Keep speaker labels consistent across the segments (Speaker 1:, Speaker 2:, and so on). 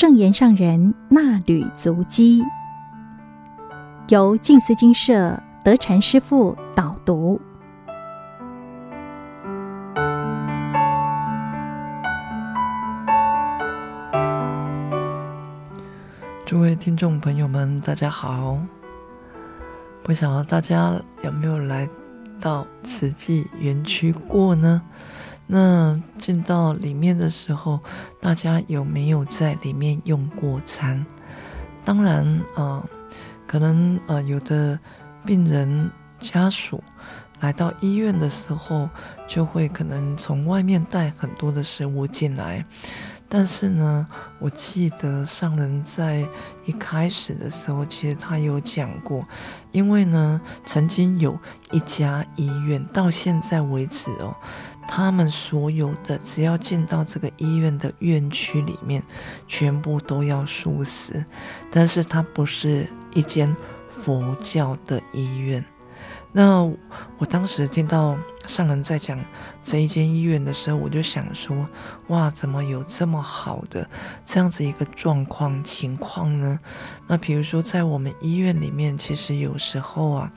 Speaker 1: 正言上人那履足迹，由静思金社德禅师父导读。
Speaker 2: 诸位听众朋友们，大家好！不晓得大家有没有来到慈济园区过呢？那进到里面的时候，大家有没有在里面用过餐？当然，呃，可能呃有的病人家属来到医院的时候，就会可能从外面带很多的食物进来。但是呢，我记得上人在一开始的时候，其实他有讲过，因为呢，曾经有一家医院到现在为止哦，他们所有的只要进到这个医院的院区里面，全部都要素食，但是它不是一间佛教的医院。那我当时听到上人在讲这一间医院的时候，我就想说：哇，怎么有这么好的这样子一个状况情况呢？那比如说在我们医院里面，其实有时候啊，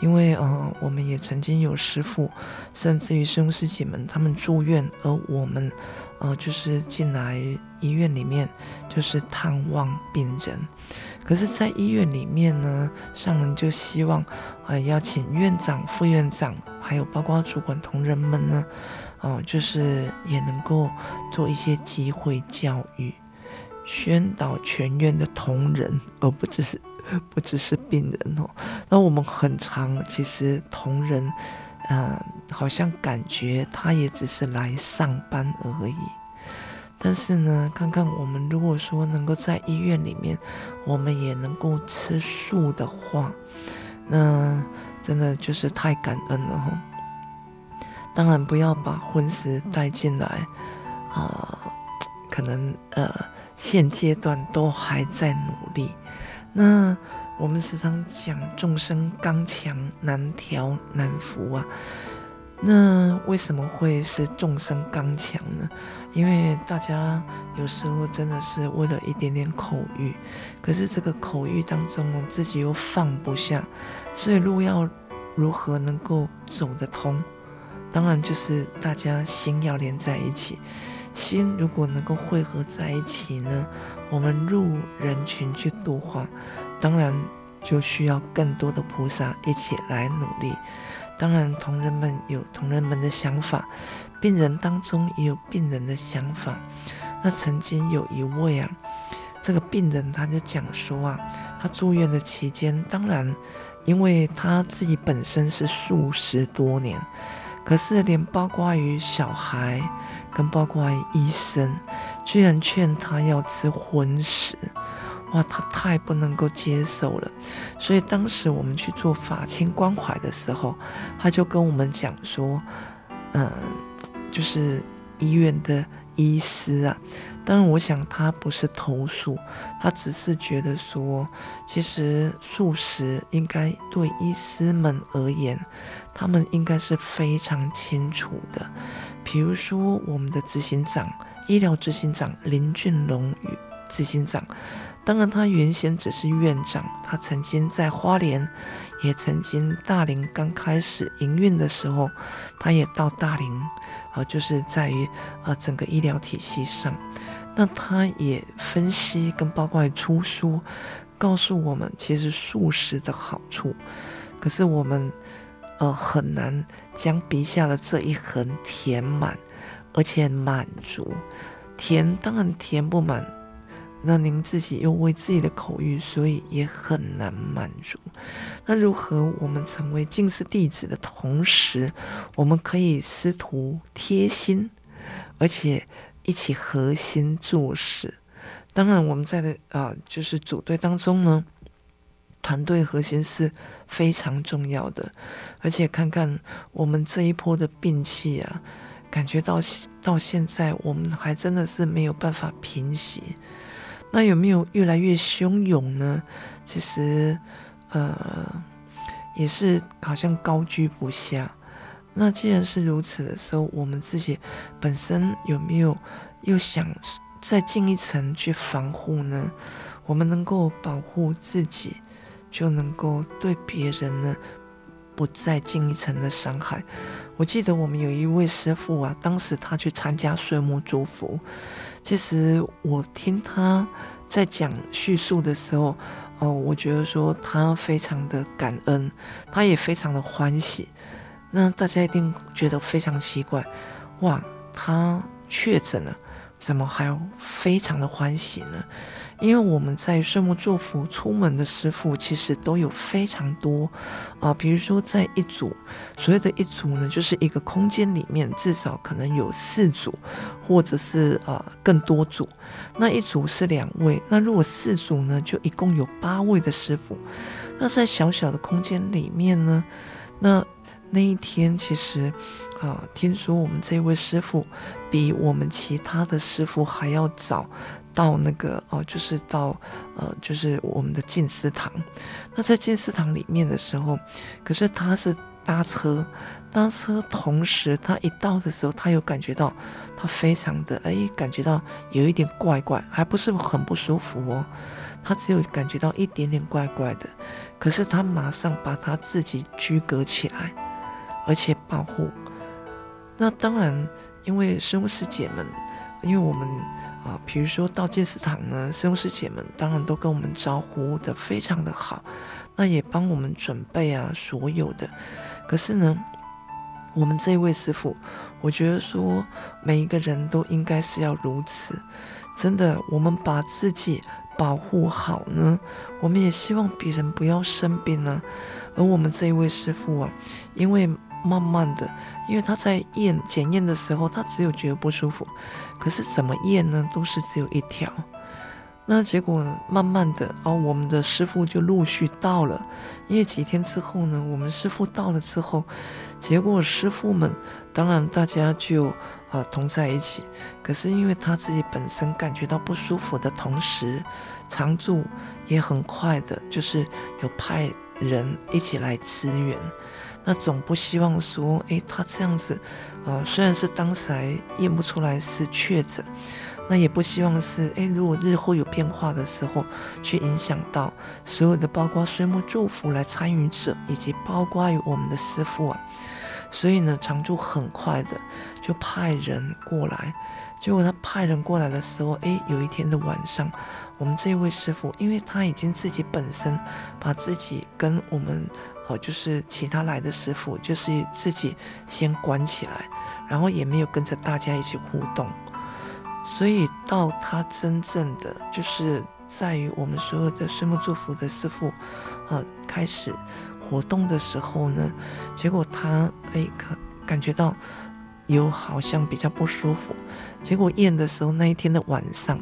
Speaker 2: 因为呃，我们也曾经有师傅，甚至于师兄师姐们他们住院，而我们呃就是进来医院里面就是探望病人。可是，在医院里面呢，上人就希望，呃，要请院长、副院长，还有包括主管同仁们呢，哦、就是也能够做一些机会教育，宣导全院的同仁，而不只是不只是病人哦。那我们很常，其实同仁，嗯、呃，好像感觉他也只是来上班而已。但是呢，看看我们如果说能够在医院里面，我们也能够吃素的话，那真的就是太感恩了哈。当然不要把荤食带进来，啊、呃，可能呃现阶段都还在努力。那我们时常讲众生刚强难调难服啊。那为什么会是众生刚强呢？因为大家有时候真的是为了一点点口欲，可是这个口欲当中呢，自己又放不下，所以路要如何能够走得通？当然就是大家心要连在一起，心如果能够汇合在一起呢，我们入人群去度化，当然就需要更多的菩萨一起来努力。当然，同仁们有同仁们的想法，病人当中也有病人的想法。那曾经有一位啊，这个病人他就讲说啊，他住院的期间，当然，因为他自己本身是素食多年，可是连包括于小孩跟包括医生，居然劝他要吃荤食。哇，他太不能够接受了，所以当时我们去做法亲关怀的时候，他就跟我们讲说，嗯，就是医院的医师啊，当然我想他不是投诉，他只是觉得说，其实素食应该对医师们而言，他们应该是非常清楚的，比如说我们的执行长，医疗执行长林俊龙与执行长。当然，他原先只是院长，他曾经在花莲，也曾经大林刚开始营运的时候，他也到大林，呃，就是在于呃整个医疗体系上，那他也分析跟包括出书，告诉我们其实素食的好处，可是我们呃很难将鼻下的这一横填满，而且满足，填当然填不满。那您自己又为自己的口欲，所以也很难满足。那如何我们成为近视弟子的同时，我们可以师徒贴心，而且一起合心做事。当然，我们在的啊、呃，就是组队当中呢，团队核心是非常重要的。而且看看我们这一波的病气啊，感觉到到现在，我们还真的是没有办法平息。那有没有越来越汹涌呢？其实，呃，也是好像高居不下。那既然是如此的时候，我们自己本身有没有又想再进一层去防护呢？我们能够保护自己，就能够对别人呢，不再进一层的伤害。我记得我们有一位师父啊，当时他去参加岁末祝福，其实我听他在讲叙述的时候，哦，我觉得说他非常的感恩，他也非常的欢喜。那大家一定觉得非常奇怪，哇，他确诊了，怎么还非常的欢喜呢？因为我们在岁末祝福出门的师傅，其实都有非常多啊，比如说在一组，所谓的一组呢，就是一个空间里面至少可能有四组，或者是啊更多组。那一组是两位，那如果四组呢，就一共有八位的师傅。那在小小的空间里面呢，那。那一天，其实，啊，听说我们这位师傅比我们其他的师傅还要早到那个哦，就是到呃，就是我们的静思堂。那在静思堂里面的时候，可是他是搭车，搭车同时他一到的时候，他有感觉到他非常的哎，感觉到有一点怪怪，还不是很不舒服哦。他只有感觉到一点点怪怪的，可是他马上把他自己居隔起来。而且保护，那当然，因为师兄师姐们，因为我们啊，比如说到静思堂呢，师兄师姐们当然都跟我们招呼的非常的好，那也帮我们准备啊所有的。可是呢，我们这一位师傅，我觉得说每一个人都应该是要如此，真的，我们把自己保护好呢，我们也希望别人不要生病呢。而我们这一位师傅啊，因为慢慢的，因为他在验检验的时候，他只有觉得不舒服，可是怎么验呢，都是只有一条。那结果慢慢的，哦，我们的师傅就陆续到了。因为几天之后呢，我们师傅到了之后，结果师傅们当然大家就呃同在一起。可是因为他自己本身感觉到不舒服的同时，常住也很快的，就是有派人一起来支援。那总不希望说，诶，他这样子，呃，虽然是当时还验不出来是确诊，那也不希望是，诶，如果日后有变化的时候，去影响到所有的，包括岁末祝福来参与者，以及包括于我们的师傅啊。所以呢，常住很快的就派人过来。结果他派人过来的时候，诶，有一天的晚上，我们这位师傅，因为他已经自己本身把自己跟我们。哦，就是其他来的师傅，就是自己先关起来，然后也没有跟着大家一起互动，所以到他真正的就是在于我们所有的岁末祝福的师傅，呃，开始活动的时候呢，结果他哎感感觉到有好像比较不舒服，结果验的时候那一天的晚上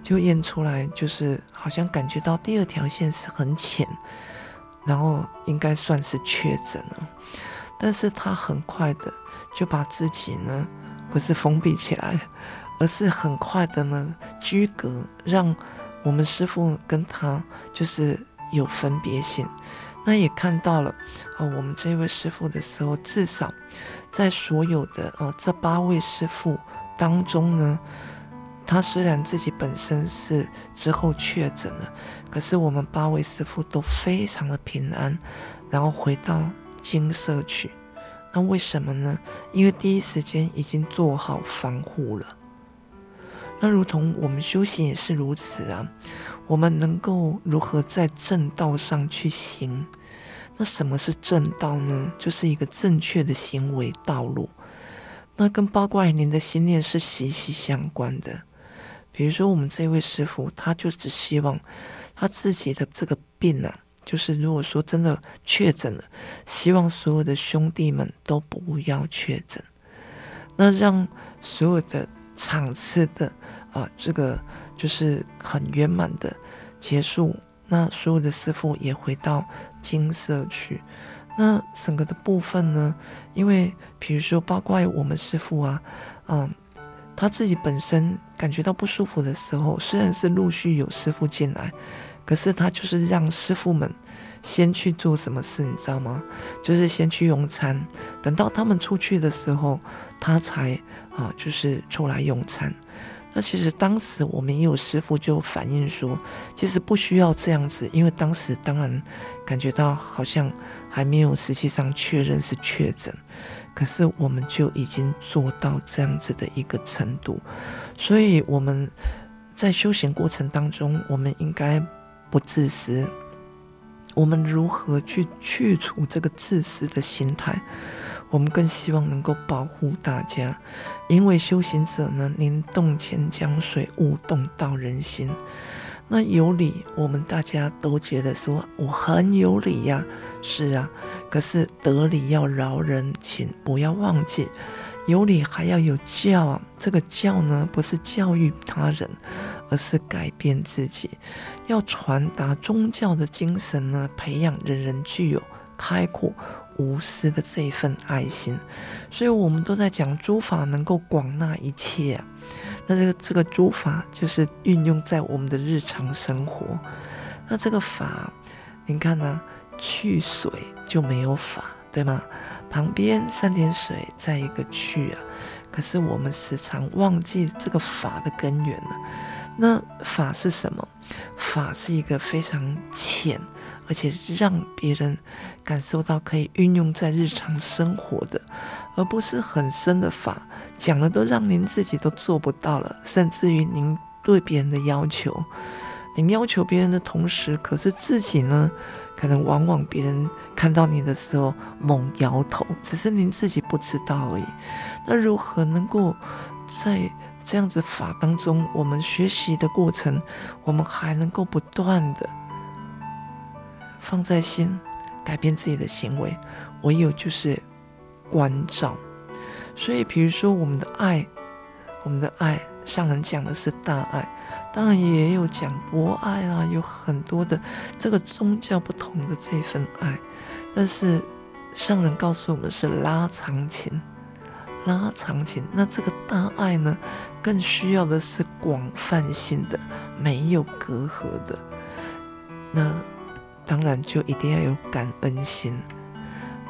Speaker 2: 就验出来，就是好像感觉到第二条线是很浅。然后应该算是确诊了，但是他很快的就把自己呢，不是封闭起来，而是很快的呢居隔，让我们师傅跟他就是有分别性。那也看到了啊，我们这位师傅的时候，至少在所有的呃这八位师傅当中呢。他虽然自己本身是之后确诊了，可是我们八位师父都非常的平安，然后回到精舍去。那为什么呢？因为第一时间已经做好防护了。那如同我们修行也是如此啊，我们能够如何在正道上去行？那什么是正道呢？就是一个正确的行为道路。那跟八卦年的心念是息息相关的。比如说，我们这位师傅，他就只希望他自己的这个病啊，就是如果说真的确诊了，希望所有的兄弟们都不要确诊，那让所有的场次的啊，这个就是很圆满的结束。那所有的师傅也回到金色去。那整个的部分呢，因为比如说，包括我们师傅啊，嗯。他自己本身感觉到不舒服的时候，虽然是陆续有师傅进来，可是他就是让师傅们先去做什么事，你知道吗？就是先去用餐，等到他们出去的时候，他才啊，就是出来用餐。那其实当时我们也有师傅就反映说，其实不需要这样子，因为当时当然感觉到好像还没有实际上确认是确诊，可是我们就已经做到这样子的一个程度，所以我们在修行过程当中，我们应该不自私。我们如何去去除这个自私的心态？我们更希望能够保护大家，因为修行者呢，您动千江水，勿动到人心。那有理，我们大家都觉得说我很有理呀，是啊。可是得理要饶人，请不要忘记，有理还要有教啊。这个教呢，不是教育他人。而是改变自己，要传达宗教的精神呢，培养人人具有开阔无私的这份爱心。所以，我们都在讲诸法能够广纳一切。那这个这个诸法就是运用在我们的日常生活。那这个法，你看呢、去水就没有法，对吗？旁边三点水，再一个去啊。可是我们时常忘记这个法的根源了。那法是什么？法是一个非常浅，而且让别人感受到可以运用在日常生活的，而不是很深的法，讲了都让您自己都做不到了，甚至于您对别人的要求，您要求别人的同时，可是自己呢，可能往往别人看到你的时候猛摇头，只是您自己不知道而已。那如何能够在这样子法当中，我们学习的过程，我们还能够不断的放在心，改变自己的行为。唯有就是关照。所以，比如说我们的爱，我们的爱，上人讲的是大爱，当然也有讲博爱啊，有很多的这个宗教不同的这份爱，但是上人告诉我们是拉长情。拉长情，那这个大爱呢，更需要的是广泛性的，没有隔阂的。那当然就一定要有感恩心。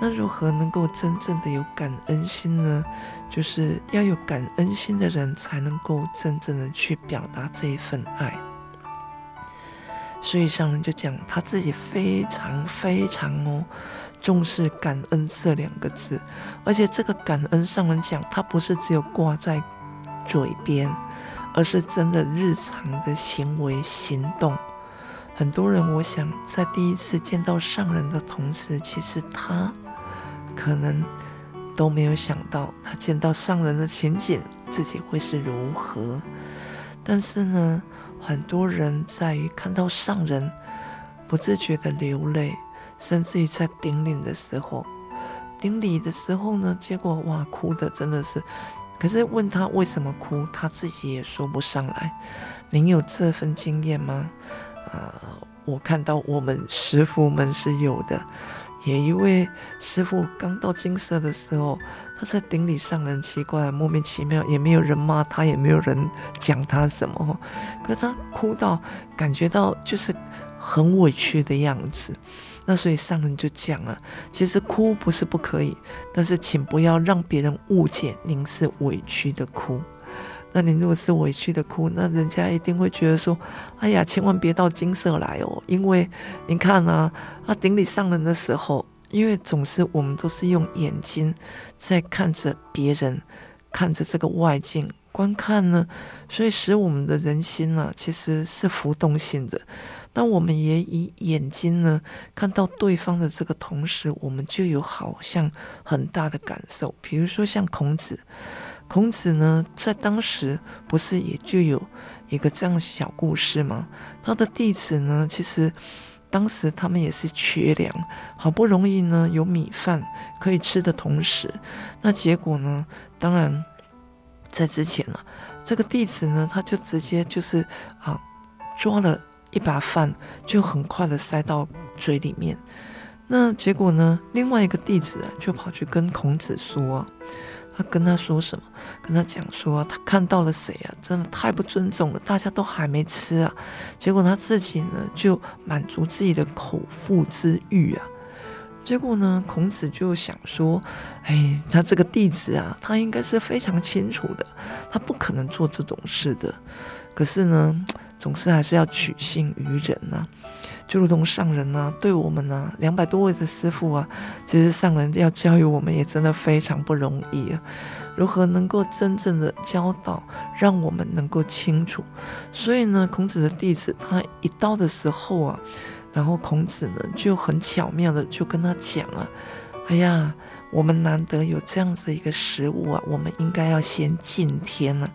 Speaker 2: 那如何能够真正的有感恩心呢？就是要有感恩心的人，才能够真正的去表达这一份爱。所以上人就讲他自己非常非常哦。重视感恩这两个字，而且这个感恩上人讲，它不是只有挂在嘴边，而是真的日常的行为行动。很多人，我想在第一次见到上人的同时，其实他可能都没有想到，他见到上人的情景自己会是如何。但是呢，很多人在于看到上人，不自觉的流泪。甚至于在顶礼的时候，顶礼的时候呢，结果哇，哭的真的是。可是问他为什么哭，他自己也说不上来。您有这份经验吗？啊、我看到我们师傅们是有的。有一位师傅刚到金色的时候，他在顶礼上人，奇怪，莫名其妙，也没有人骂他，也没有人讲他什么。可是他哭到感觉到就是很委屈的样子。那所以上人就讲了，其实哭不是不可以，但是请不要让别人误解您是委屈的哭。那你如果是委屈的哭，那人家一定会觉得说，哎呀，千万别到金色来哦，因为你看啊，啊顶礼上人的时候，因为总是我们都是用眼睛在看着别人，看着这个外境观看呢，所以使我们的人心呢，其实是浮动性的。那我们也以眼睛呢看到对方的这个同时，我们就有好像很大的感受。比如说像孔子，孔子呢在当时不是也就有一个这样小故事吗？他的弟子呢，其实当时他们也是缺粮，好不容易呢有米饭可以吃的同时，那结果呢，当然在之前啊，这个弟子呢他就直接就是啊抓了。一把饭就很快的塞到嘴里面，那结果呢？另外一个弟子，就跑去跟孔子说，他跟他说什么？跟他讲说，他看到了谁啊？真的太不尊重了！大家都还没吃啊，结果他自己呢，就满足自己的口腹之欲啊。结果呢，孔子就想说：“哎，他这个弟子啊，他应该是非常清楚的，他不可能做这种事的。可是呢，总是还是要取信于人呐、啊，就如同上人啊，对我们啊，两百多位的师父啊，其实上人要教育我们也真的非常不容易啊。如何能够真正的教导，让我们能够清楚？所以呢，孔子的弟子他一到的时候啊。”然后孔子呢就很巧妙的就跟他讲啊，哎呀，我们难得有这样子一个食物啊，我们应该要先敬天了。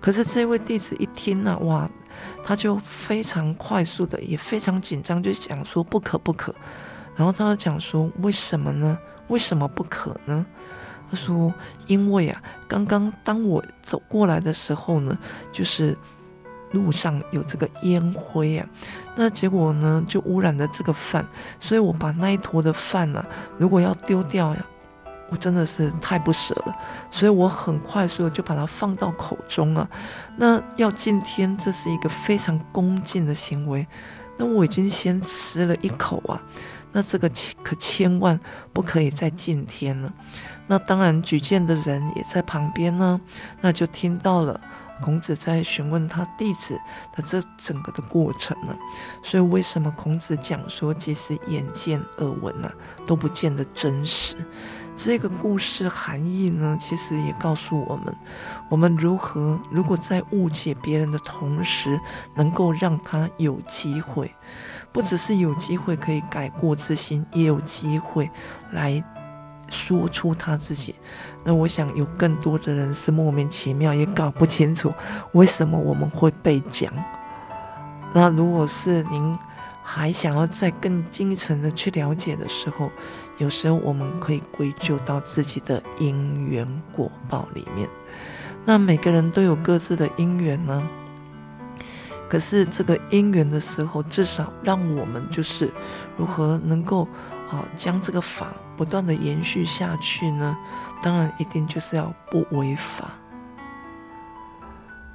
Speaker 2: 可是这位弟子一听呢，哇，他就非常快速的，也非常紧张，就讲说不可不可。然后他就讲说，为什么呢？为什么不可呢？他说，因为啊，刚刚当我走过来的时候呢，就是。路上有这个烟灰啊，那结果呢就污染了这个饭，所以我把那一坨的饭呢、啊，如果要丢掉呀，我真的是太不舍了，所以我很快速的就把它放到口中啊。那要敬天，这是一个非常恭敬的行为，那我已经先吃了一口啊，那这个可千万不可以再敬天了。那当然举荐的人也在旁边呢，那就听到了。孔子在询问他弟子的这整个的过程呢，所以为什么孔子讲说，即使眼见耳闻呢，都不见得真实？这个故事含义呢，其实也告诉我们，我们如何如果在误解别人的同时，能够让他有机会，不只是有机会可以改过自新，也有机会来。说出他自己，那我想有更多的人是莫名其妙，也搞不清楚为什么我们会被讲。那如果是您还想要再更精层的去了解的时候，有时候我们可以归咎到自己的因缘果报里面。那每个人都有各自的因缘呢，可是这个因缘的时候，至少让我们就是如何能够。好，将这个法不断的延续下去呢，当然一定就是要不违法，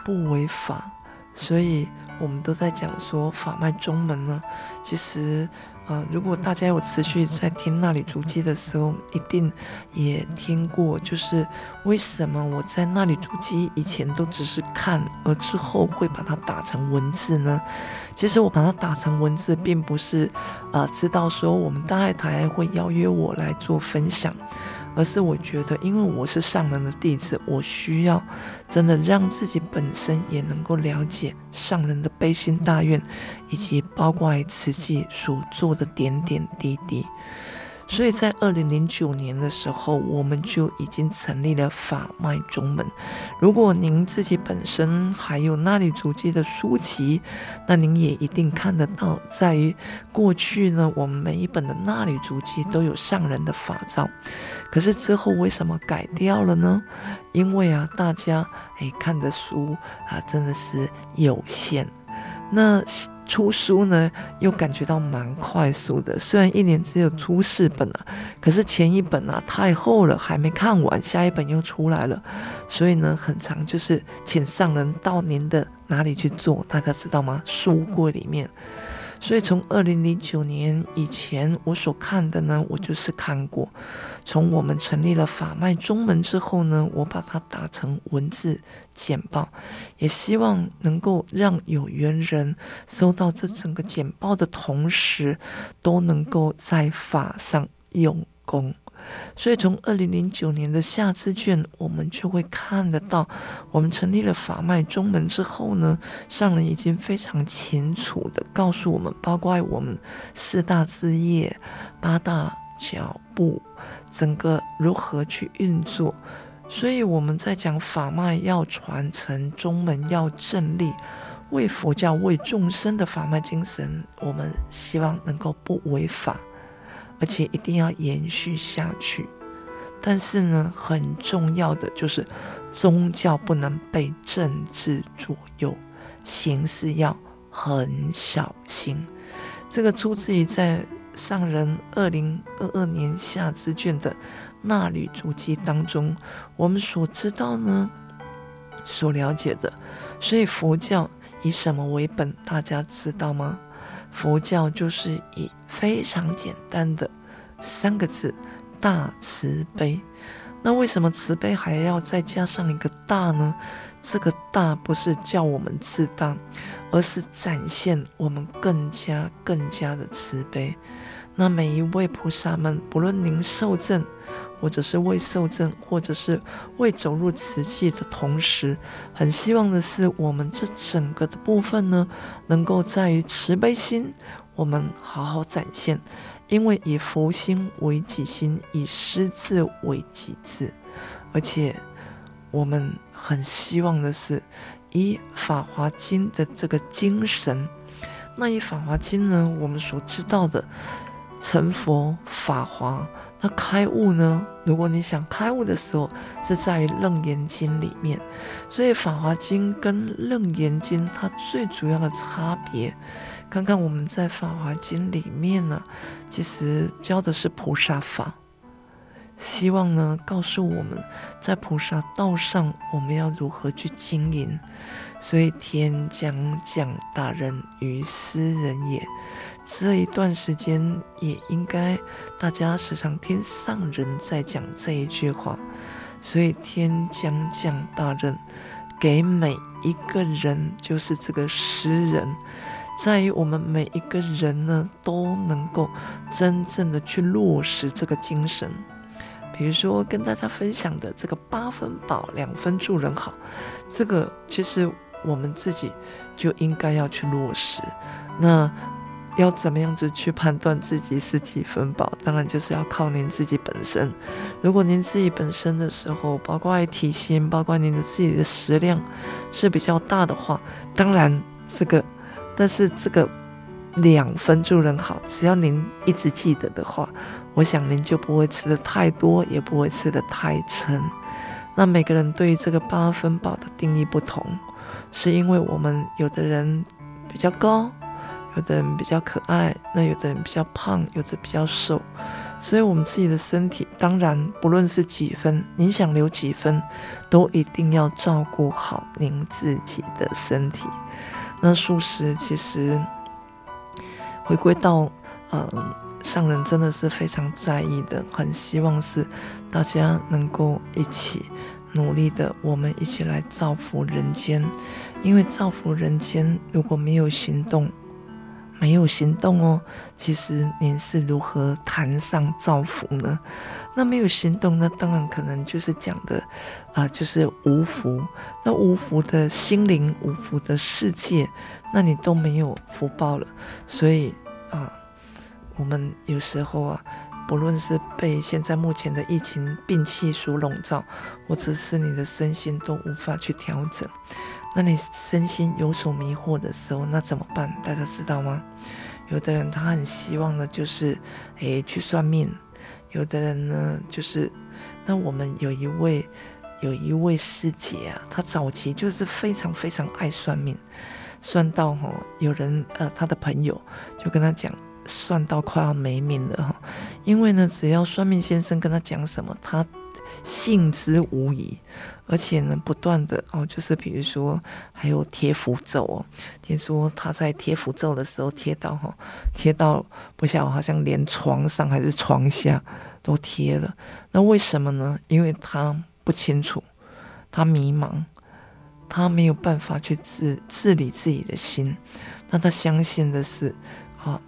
Speaker 2: 不违法，所以我们都在讲说法脉中门呢，其实。呃，如果大家有持续在听那里足迹的时候，一定也听过，就是为什么我在那里足迹以前都只是看，而之后会把它打成文字呢？其实我把它打成文字，并不是呃知道说我们大爱台会邀约我来做分享。而是我觉得，因为我是上人的弟子，我需要真的让自己本身也能够了解上人的悲心大愿，以及包括慈济所做的点点滴滴。所以在二零零九年的时候，我们就已经成立了法脉中门。如果您自己本身还有衲履足迹的书籍，那您也一定看得到，在于过去呢，我们每一本的衲履足迹都有上人的法照。可是之后为什么改掉了呢？因为啊，大家诶看的书啊真的是有限。那。出书呢，又感觉到蛮快速的。虽然一年只有出四本啊，可是前一本啊太厚了，还没看完，下一本又出来了。所以呢，很长就是请上人到您的哪里去做，大家知道吗？书柜里面。所以从二零零九年以前，我所看的呢，我就是看过。从我们成立了法脉中门之后呢，我把它打成文字简报，也希望能够让有缘人收到这整个简报的同时，都能够在法上用功。所以，从二零零九年的夏资卷，我们就会看得到，我们成立了法脉中门之后呢，上人已经非常清楚地告诉我们，包括我们四大志业、八大脚步，整个如何去运作。所以我们在讲法脉要传承，中门要正立，为佛教、为众生的法脉精神，我们希望能够不违法。而且一定要延续下去，但是呢，很重要的就是宗教不能被政治左右，行事要很小心。这个出自于在上人二零二二年夏之卷的纳履足迹当中，我们所知道呢，所了解的。所以佛教以什么为本？大家知道吗？佛教就是以非常简单的三个字：大慈悲。那为什么慈悲还要再加上一个大呢？这个大不是叫我们自大，而是展现我们更加更加的慈悲。那每一位菩萨们，不论您受证，或者是未受证，或者是未走入慈济的同时，很希望的是，我们这整个的部分呢，能够在于慈悲心，我们好好展现。因为以佛心为己心，以师志为己志，而且我们很希望的是以《法华经》的这个精神。那以《法华经》呢，我们所知道的成佛法华，那开悟呢？如果你想开悟的时候，是在《楞严经》里面。所以《法华经》跟《楞严经》它最主要的差别。看看我们在《法华经》里面呢，其实教的是菩萨法，希望呢告诉我们在菩萨道上我们要如何去经营。所以天将降大任于斯人也，这一段时间也应该大家时常听上人在讲这一句话。所以天将降大任给每一个人，就是这个诗人。在于我们每一个人呢，都能够真正的去落实这个精神。比如说，跟大家分享的这个八分饱，两分助人好，这个其实我们自己就应该要去落实。那要怎么样子去判断自己是几分饱？当然就是要靠您自己本身。如果您自己本身的时候，包括爱体型，包括您的自己的食量是比较大的话，当然这个。但是这个两分助人好，只要您一直记得的话，我想您就不会吃得太多，也不会吃得太撑。那每个人对于这个八分饱的定义不同，是因为我们有的人比较高，有的人比较可爱，那有的人比较胖，有的比较瘦，所以我们自己的身体，当然不论是几分，您想留几分，都一定要照顾好您自己的身体。那素食其实回归到，嗯，上人真的是非常在意的，很希望是大家能够一起努力的，我们一起来造福人间。因为造福人间如果没有行动，没有行动哦，其实您是如何谈上造福呢？那没有行动，那当然可能就是讲的，啊、就是无福。那无福的心灵，无福的世界，那你都没有福报了。所以啊、我们有时候啊，不论是被现在目前的疫情病气所笼罩，或者是你的身心都无法去调整，那你身心有所迷惑的时候，那怎么办？大家知道吗？有的人他很希望的就是，诶，去算命。有的人呢，就是那我们有一位有一位师姐啊，她早期就是非常非常爱算命，算到哈，有人呃，她的朋友就跟他讲，算到快要没命了哈，因为呢，只要算命先生跟他讲什么，他信之无疑，而且呢，不断的哦，就是比如说还有贴符咒哦，听说他在贴符咒的时候贴到哈，贴到不晓好像连床上还是床下都贴了。那为什么呢？因为他不清楚，他迷茫，他没有办法去治治理自己的心。那他相信的是啊，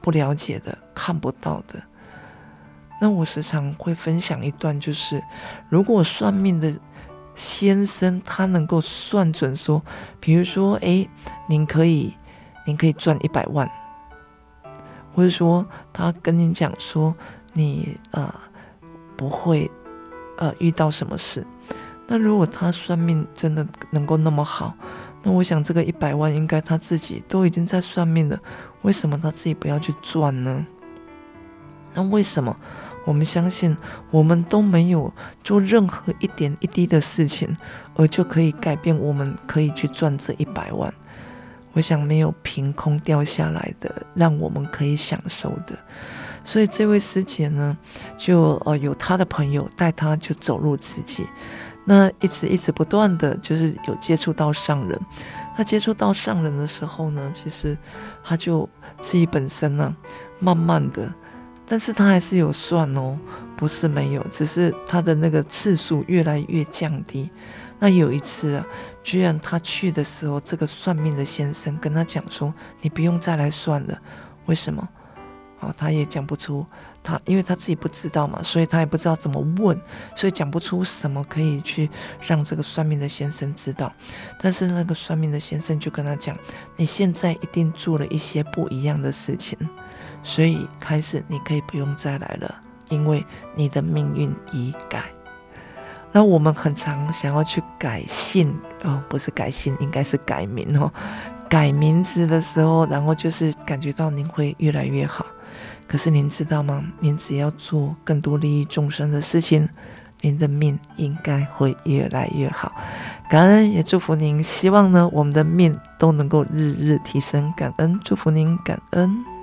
Speaker 2: 不了解的，看不到的。那我时常会分享一段，就是如果算命的先生他能够算准说，比如说，诶，您可以，您可以赚一百万，或者说他跟你讲说，你呃不会呃遇到什么事，那如果他算命真的能够那么好，那我想这个一百万应该他自己都已经在算命了，为什么他自己不要去赚呢？那为什么？我们相信，我们都没有做任何一点一滴的事情，而就可以改变。我们可以去赚这一百万。我想没有凭空掉下来的，让我们可以享受的。所以这位师姐呢，就呃有她的朋友带她就走入自己，那一直一直不断的就是有接触到上人。她接触到上人的时候呢，其实她就自己本身呢，慢慢的。但是他还是有算哦，不是没有，只是他的那个次数越来越降低。那有一次啊，居然他去的时候，这个算命的先生跟他讲说：“你不用再来算了。”为什么？哦，他也讲不出。他因为他自己不知道嘛，所以他也不知道怎么问，所以讲不出什么可以去让这个算命的先生知道。但是那个算命的先生就跟他讲：“你现在一定做了一些不一样的事情，所以开始你可以不用再来了，因为你的命运已改。”那我们很常想要去改姓哦，不是改姓，应该是改名哦。改名字的时候，然后就是感觉到您会越来越好。可是您知道吗？您只要做更多利益众生的事情，您的命应该会越来越好。感恩也祝福您，希望呢我们的命都能够日日提升。感恩祝福您，感恩。